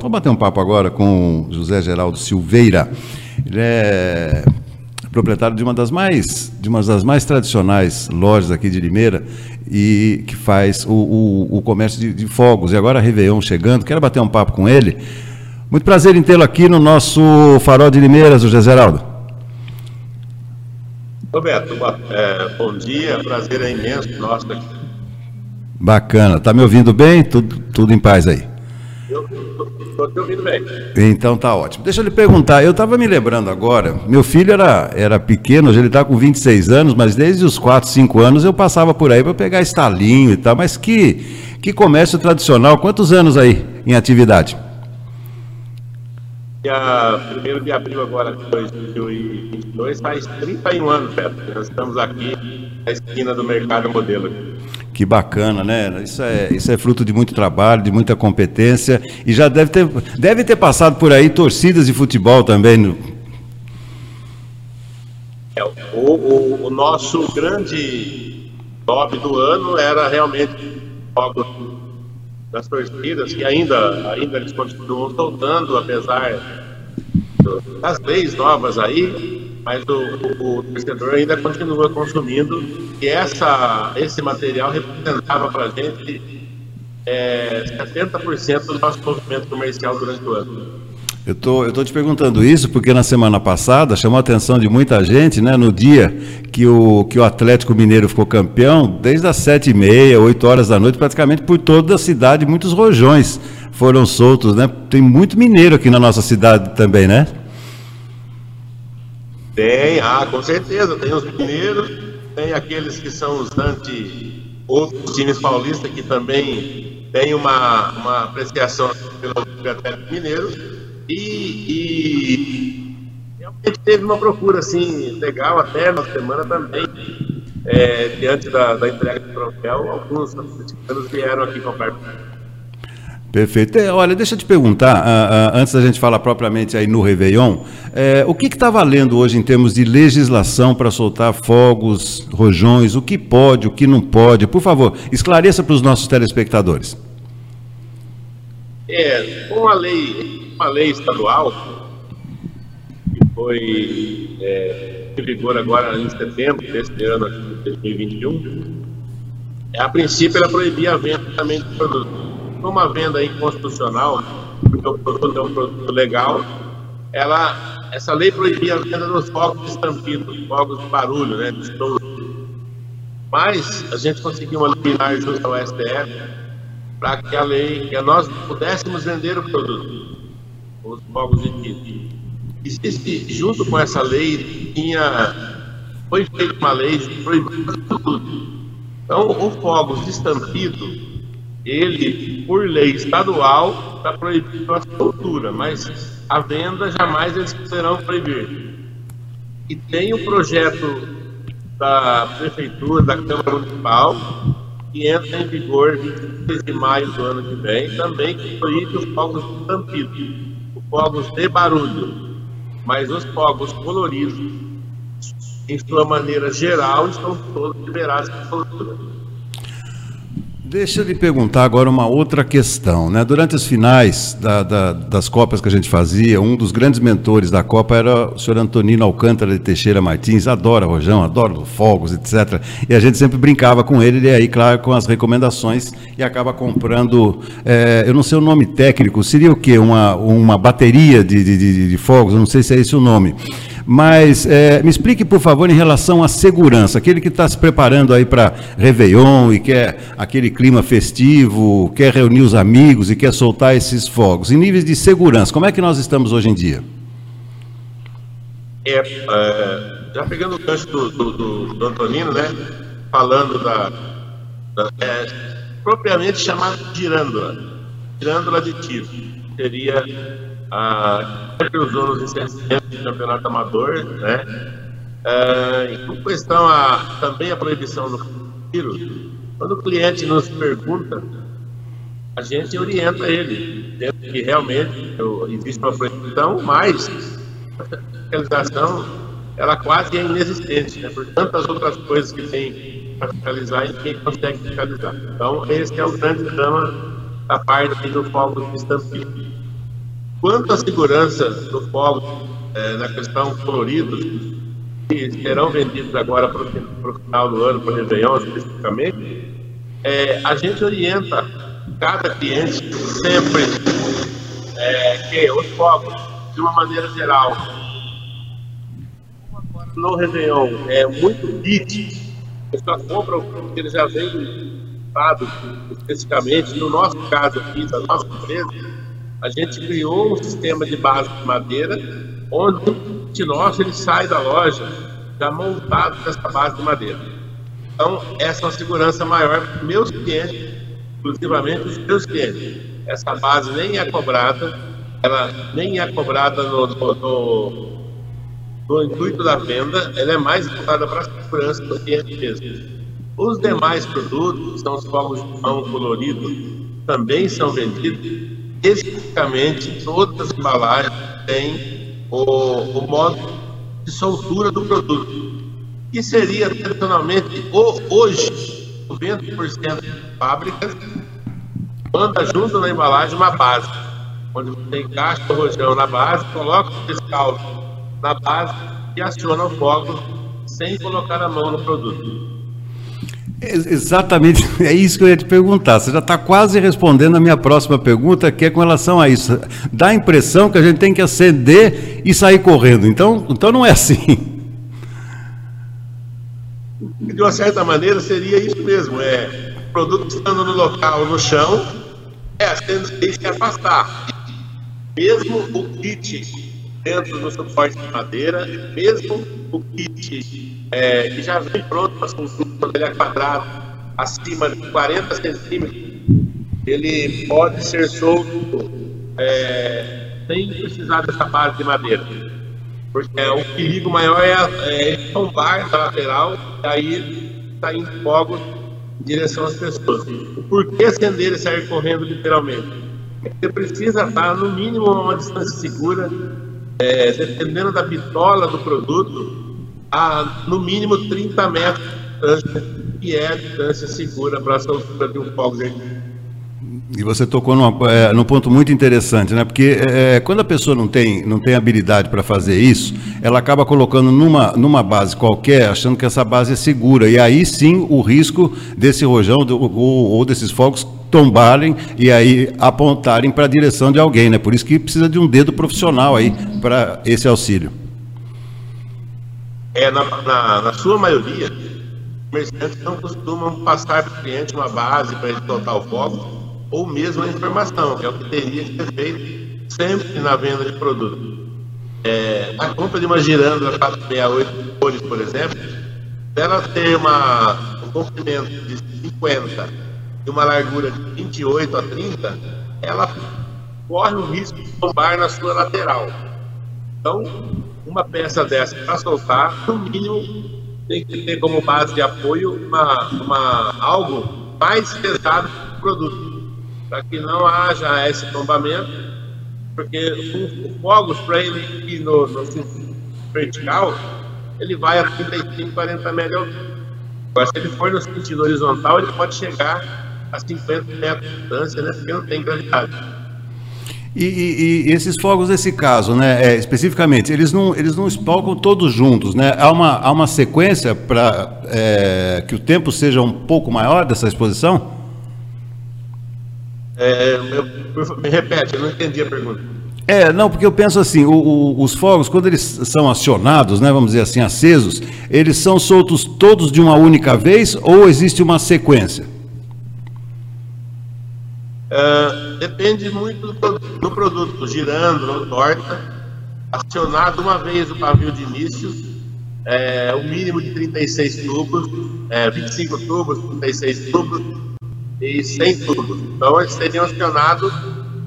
Vamos bater um papo agora com José Geraldo Silveira. Ele é proprietário de uma das mais, de uma das mais tradicionais lojas aqui de Limeira e que faz o, o, o comércio de, de, fogos. E agora a Réveillon chegando, quero bater um papo com ele. Muito prazer em tê-lo aqui no nosso Farol de Limeiras, José Geraldo. Roberto, é, bom dia, prazer é imenso nosso aqui. Bacana, tá me ouvindo bem? Tudo, tudo em paz aí? Estou te ouvindo bem. Então tá ótimo. Deixa eu lhe perguntar, eu estava me lembrando agora, meu filho era, era pequeno, hoje ele está com 26 anos, mas desde os 4, 5 anos eu passava por aí para pegar estalinho e tal, mas que, que comércio tradicional, quantos anos aí em atividade? Dia 1 de abril agora de 2022 faz 31 anos, Beto. Nós estamos aqui na esquina do Mercado Modelo. Que bacana, né? Isso é, isso é fruto de muito trabalho, de muita competência e já deve ter, deve ter passado por aí torcidas de futebol também. No... É, o, o, o, nosso grande top do ano era realmente jogos das torcidas, que ainda, ainda eles continuam soltando, apesar das leis novas aí, mas o, o, torcedor ainda continua consumindo e essa, esse material representava para a gente é, 70% do nosso movimento comercial durante o ano. Eu tô, tô te perguntando isso porque na semana passada chamou a atenção de muita gente, né? No dia que o, que o Atlético Mineiro ficou campeão, desde as sete e meia, oito horas da noite, praticamente por toda a cidade, muitos rojões foram soltos, né? Tem muito mineiro aqui na nossa cidade também, né? Tem, ah, com certeza. Tem os mineiros, tem aqueles que são os anti outros times paulistas que também tem uma, uma apreciação pelo Atlético Mineiro. E, e, realmente teve uma procura assim legal até na semana também é, diante da, da entrega do troféu. Alguns atleticanos vieram aqui comprar Perfeito. É, olha, deixa eu te perguntar, uh, uh, antes da gente falar propriamente aí no Réveillon, é, o que está valendo hoje em termos de legislação para soltar fogos, rojões, o que pode, o que não pode? Por favor, esclareça para os nossos telespectadores. É, com a lei, uma lei estadual, que foi é, em vigor agora em setembro deste ano, de 2021, é, a princípio ela proibia a venda também de produtos como a venda inconstitucional, porque o produto é um produto legal, ela, essa lei proibia a venda dos fogos de estampido, fogos de barulho, né, de estouro. Mas a gente conseguiu uma liminar junto ao STF para que a lei, que nós pudéssemos vender o produto, os fogos de tiro. Existe, junto com essa lei, tinha, foi feita uma lei proibindo tudo. Então, o fogos de estampido, ele, por lei estadual, está proibido a soltura, mas a venda jamais eles poderão proibir. E tem o projeto da Prefeitura, da Câmara Municipal, que entra em vigor 23 de maio do ano que vem, também que proíbe os fogos de tampido, os fogos de barulho, mas os fogos coloridos, em sua maneira geral, estão todos liberados de soltura. Deixa eu lhe perguntar agora uma outra questão. Né? Durante as finais da, da, das Copas que a gente fazia, um dos grandes mentores da Copa era o senhor Antonino Alcântara de Teixeira Martins, adora rojão, adora fogos, etc. E a gente sempre brincava com ele, e aí, claro, com as recomendações, e acaba comprando, é, eu não sei o nome técnico, seria o quê? Uma, uma bateria de, de, de, de fogos, eu não sei se é esse o nome. Mas é, me explique, por favor, em relação à segurança. Aquele que está se preparando aí para Réveillon e quer aquele clima festivo, quer reunir os amigos e quer soltar esses fogos. Em níveis de segurança, como é que nós estamos hoje em dia? É, é já pegando o gancho do, do, do, Antonino, né? Falando da, da é, propriamente chamada girândola, girândola de tiro. Seria a que usou nos licenciamentos de campeonato amador, né? É, em questão a, também a proibição do tiro, quando o cliente nos pergunta, a gente orienta ele, dentro que realmente existe uma proibição, mas a fiscalização ela quase é inexistente, né? por tantas outras coisas que tem para fiscalizar e ninguém consegue fiscalizar. Então, esse é o grande drama da parte do fogo de estampido. Quanto à segurança do fogo, é, na questão coloridos, que serão vendidos agora para o final do ano, para o Réveillon especificamente, é, a gente orienta cada cliente sempre é, que os fogos, de uma maneira geral, no Réveillon é muito kit, a pessoa compra o que ele já vem dado especificamente, no nosso caso aqui, da nossa empresa, a gente criou um sistema de base de madeira, onde de nós ele sai da loja já montado nessa base de madeira. Então, essa é uma segurança maior para meus clientes, exclusivamente os meus clientes. Essa base nem é cobrada, ela nem é cobrada no, no, no, no intuito da venda, ela é mais voltada para a segurança do cliente mesmo. Os demais produtos, são os fogos de mão coloridos, também são vendidos. Especificamente, todas as embalagens têm o, o modo de soltura do produto, que seria tradicionalmente, hoje, 90% de fábricas manda junto na embalagem uma base, onde você encaixa o rojão na base, coloca o fiscal na base e aciona o fogo sem colocar a mão no produto. Exatamente, é isso que eu ia te perguntar. Você já está quase respondendo a minha próxima pergunta, que é com relação a isso. Dá a impressão que a gente tem que acender e sair correndo. Então, então não é assim. De uma certa maneira seria isso mesmo. É produto estando no local, no chão, é acender e se afastar. Mesmo o kit dentro do suporte de madeira, mesmo o kit é, que já vem pronto para quando ele é quadrado, acima de 40 centímetros, ele pode ser solto é, sem precisar dessa base de madeira. Porque é, o perigo maior é, é ele tombar da lateral e aí sair tá em fogo em direção às pessoas. O porquê acender e sair correndo literalmente? É você precisa estar no mínimo a uma distância segura, é, dependendo da bitola do produto, a no mínimo 30 metros de distância, que é a distância segura para a soltura de um fogo de e você tocou numa, é, num ponto muito interessante, né? Porque é, quando a pessoa não tem, não tem habilidade para fazer isso, ela acaba colocando numa, numa base qualquer, achando que essa base é segura. E aí sim o risco desse rojão do, ou, ou desses fogos tombarem e aí apontarem para a direção de alguém, né? Por isso que precisa de um dedo profissional aí para esse auxílio é, na, na, na sua maioria, comerciantes não costumam passar para o cliente uma base para ele soltar o fogo, ou mesmo a informação, que é o que teria que ser feito sempre na venda de produto. É, a compra de uma giranda 468 cores, por exemplo, ela ter uma, um comprimento de 50 e uma largura de 28 a 30, ela corre o risco de tombar na sua lateral. Então, uma peça dessa para soltar, no mínimo, tem que ter como base de apoio uma, uma, algo mais pesado do produto, para que não haja esse tombamento, porque o, o fogos, para ele ir no, no vertical, ele vai a 35, 40 metros. Agora, se ele for no sentido horizontal, ele pode chegar a 50 metros de distância, né? porque não tem gravidade. E, e, e, esses fogos nesse caso, né, é, especificamente, eles não, eles não espalcam todos juntos, né? Há uma, há uma sequência para é, que o tempo seja um pouco maior dessa exposição? É, me repete, eu não entendi a pergunta. É, não, porque eu penso assim, o, o, os fogos, quando eles são acionados, né, vamos dizer assim, acesos, eles são soltos todos de uma única vez ou existe uma sequência? Uh, depende muito do, produto, girando ou torta. Acionado uma vez o pavio de início, é, o mínimo de 36 tubos, é, 25 tubos, 36 tubos e 100 tubos. Então, eles seriam acionados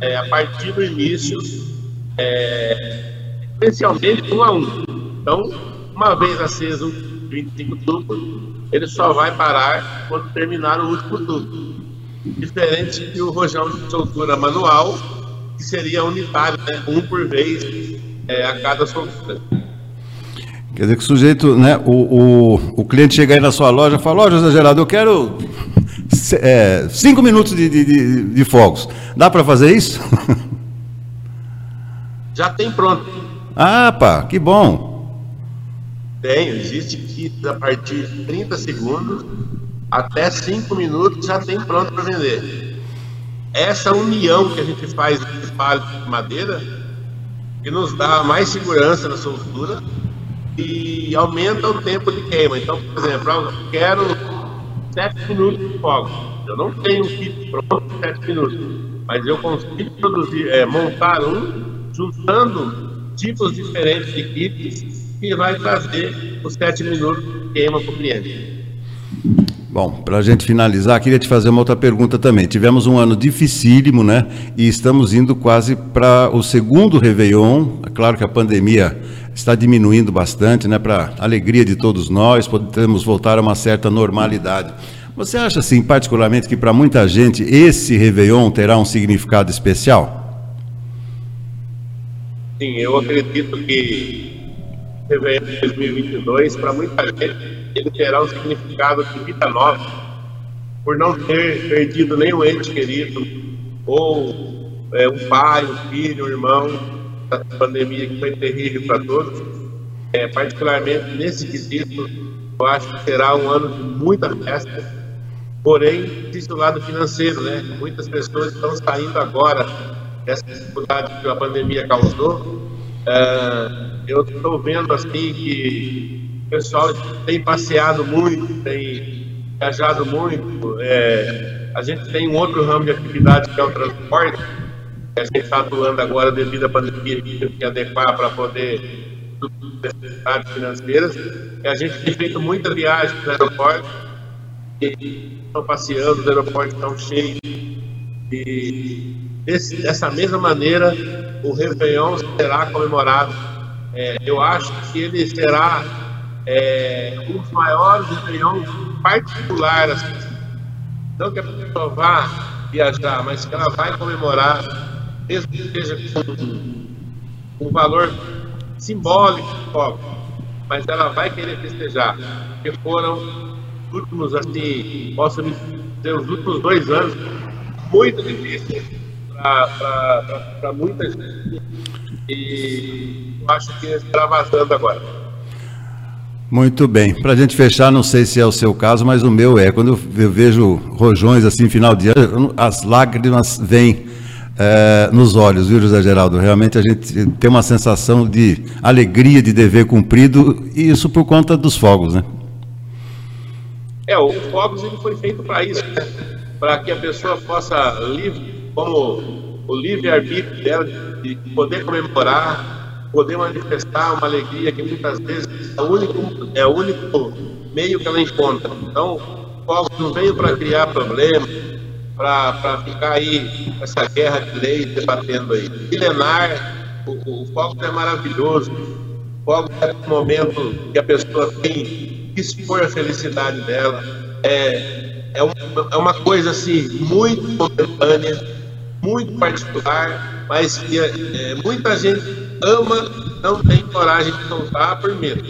é, a partir do início, é, especialmente um a um. Então, uma vez aceso 25 tubos, ele só vai parar quando terminar o último tubo diferente do rojão de soltura manual, que seria unitário, né? um por vez é, a cada soltura. Quer dizer que o sujeito, né, o, o, o cliente chega aí na sua loja e fala, ó, oh, José Geraldo, eu quero é, cinco minutos de, de, de, de fogos. Dá para fazer isso? já tem pronto. Ah, pá, que bom. Tem, existe kit a partir de 30 segundos até 5 minutos já tem pronto para vender. Essa união que a gente faz de palho de madeira que nos dá mais segurança na soltura e aumenta o tempo de queima. Então, por exemplo, eu quero 7 minutos de fogo. Eu não tenho kit pronto em 7 minutos, mas eu consigo produzir, é, montar um juntando tipos diferentes de kits que vai trazer os 7 minutos de queima para o cliente. Bom, para a gente finalizar, queria te fazer uma outra pergunta também. Tivemos um ano dificílimo, né? E estamos indo quase para o segundo Réveillon. É claro que a pandemia está diminuindo bastante, né? Para alegria de todos nós, podemos voltar a uma certa normalidade. Você acha, assim, particularmente, que para muita gente esse Réveillon terá um significado especial? Sim, eu acredito que Réveillon 2022, para muita gente, ele terá um significado de vida nova, por não ter perdido nenhum ente querido, ou é, um pai, um filho, um irmão, da pandemia que foi terrível para todos. É, particularmente nesse quesito, eu acho que será um ano de muita festa, porém, existe o lado financeiro, né? Muitas pessoas estão saindo agora dessa dificuldade que a pandemia causou. É, eu estou vendo assim que o pessoal tem passeado muito, tem viajado muito. É, a gente tem um outro ramo de atividade que é o transporte, a gente está atuando agora devido à pandemia, que adequar para poder necessidades financeiras. E a gente tem feito muitas viagens no aeroporto, e estão passeando, os aeroportos estão cheios. E desse, dessa mesma maneira, o Réveillon será comemorado. É, eu acho que ele será é, dos maiores reuniões particulares. Não que a pessoa vá viajar, mas que ela vai comemorar, mesmo que seja com um valor simbólico, óbvio, mas ela vai querer festejar, porque foram últimos, assim, posso dizer, os últimos dois anos muito difíceis para muita gente. E eu acho que está vazando agora. Muito bem. Para a gente fechar, não sei se é o seu caso, mas o meu é. Quando eu vejo rojões assim, final de ano, as lágrimas vêm é, nos olhos, viu, José Geraldo? Realmente a gente tem uma sensação de alegria, de dever cumprido, e isso por conta dos fogos, né? É, o fogos ele foi feito para isso, né? para que a pessoa possa, livre, como o livre-arbítrio dela, de poder comemorar poder manifestar uma alegria que muitas vezes é o único, é o único meio que ela encontra. Então, o fogo não veio para criar problemas, para ficar aí essa guerra de leis debatendo aí. Milenar, o, o fogo é maravilhoso. O fogo é um momento que a pessoa tem que expor a felicidade dela. É, é, uma, é uma coisa assim muito momentânea, muito particular, mas que é, muita gente ama, não tem coragem de soltar por medo.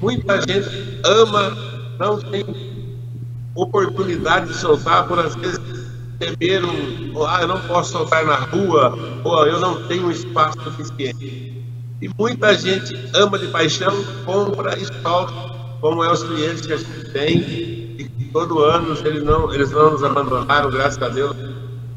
Muita gente ama, não tem oportunidade de soltar por às vezes temer um, ah, eu não posso soltar na rua, ou eu não tenho espaço suficiente. E muita gente ama de paixão, compra e solta, como é os clientes que a gente tem, e todo ano eles não, eles não nos abandonaram, graças a Deus.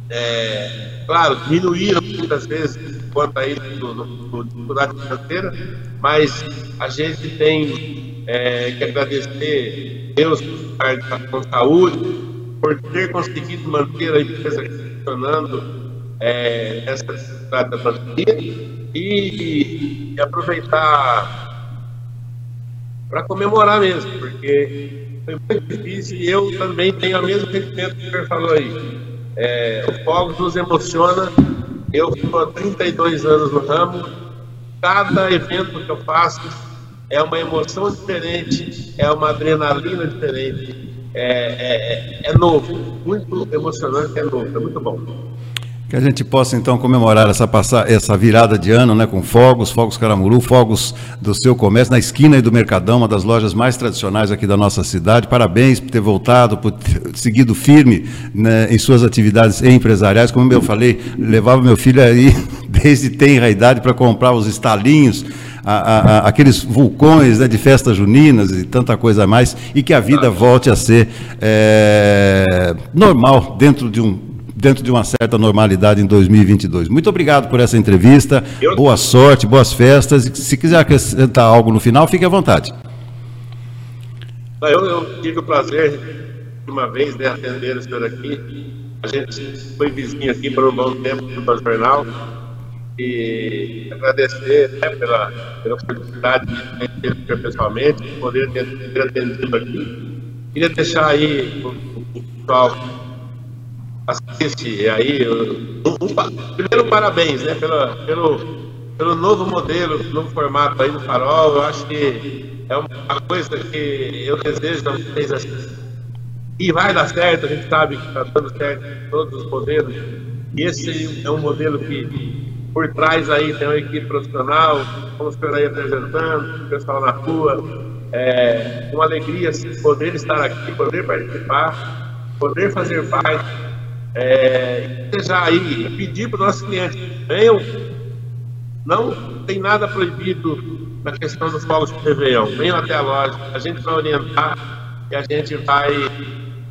É, claro, diminuíram muitas vezes quanto aí do, do, dificuldade financeira, mas a gente tem é, que agradecer Deus com saúde, por ter conseguido manter a empresa funcionando é, nessa dificuldade da pandemia e, e aproveitar para comemorar mesmo, porque foi muito difícil e eu também tenho o mesmo sentimento que o senhor falou aí. É, o Fogos nos emociona eu estou há 32 anos no ramo. Cada evento que eu faço é uma emoção diferente, é uma adrenalina diferente. É, é, é, é novo, muito emocionante, é novo, é muito bom. Que a gente possa então comemorar essa, passar, essa virada de ano né, com fogos, fogos Caramuru, fogos do seu comércio, na esquina aí do Mercadão, uma das lojas mais tradicionais aqui da nossa cidade. Parabéns por ter voltado, por ter seguido firme né, em suas atividades empresariais. Como eu falei, levava meu filho aí desde tenra idade para comprar os estalinhos. A, a, a, aqueles vulcões né, de festas juninas e tanta coisa mais, e que a vida volte a ser é, normal dentro de um, dentro de uma certa normalidade em 2022. Muito obrigado por essa entrevista. Eu... Boa sorte, boas festas. Se quiser acrescentar algo no final, fique à vontade. Eu, eu tive o prazer, uma vez, de atender o senhor aqui. A gente foi vizinho aqui por um bom tempo do jornal. E agradecer né, pela, pela oportunidade de ter pessoalmente, de poder ter, ter atendido aqui. Queria deixar aí o pessoal assiste aí. Um, um, primeiro, parabéns né, pelo, pelo, pelo novo modelo, novo formato aí do Farol. Eu acho que é uma coisa que eu desejo a vocês assim. E vai dar certo, a gente sabe que está dando certo em todos os modelos. E esse é um modelo que, por trás aí, tem uma equipe profissional, o senhor aí apresentando, o pessoal na rua. É uma alegria poder estar aqui, poder participar, poder fazer parte é, já aí pedir para os nossos clientes, venham, não tem nada proibido na questão dos fogos de Réveillon, venham até a loja, a gente vai orientar e a gente vai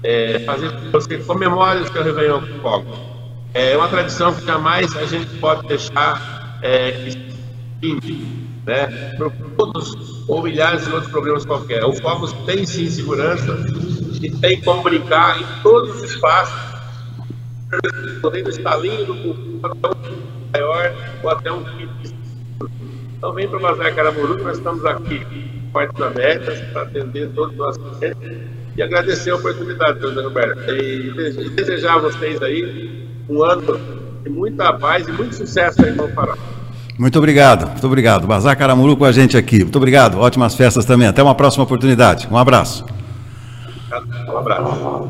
é, fazer com que você comemore o seu Réveillon com fogos. É uma tradição que jamais a gente pode deixar é, que né, por todos ou milhares de outros problemas qualquer. O Fogos tem sim segurança e tem como brincar em todos os espaços podendo estar lindo, com até um maior ou até um Então vem para o Bazar Caramuru, nós estamos aqui portas abertas para atender todos os nossos clientes e agradecer a oportunidade, José Roberto, e desejar a vocês aí um ano de muita paz e muito sucesso aí no Pará. Muito obrigado, muito obrigado. Bazar Caramuru com a gente aqui. Muito obrigado, ótimas festas também. Até uma próxima oportunidade. Um abraço. Um abraço.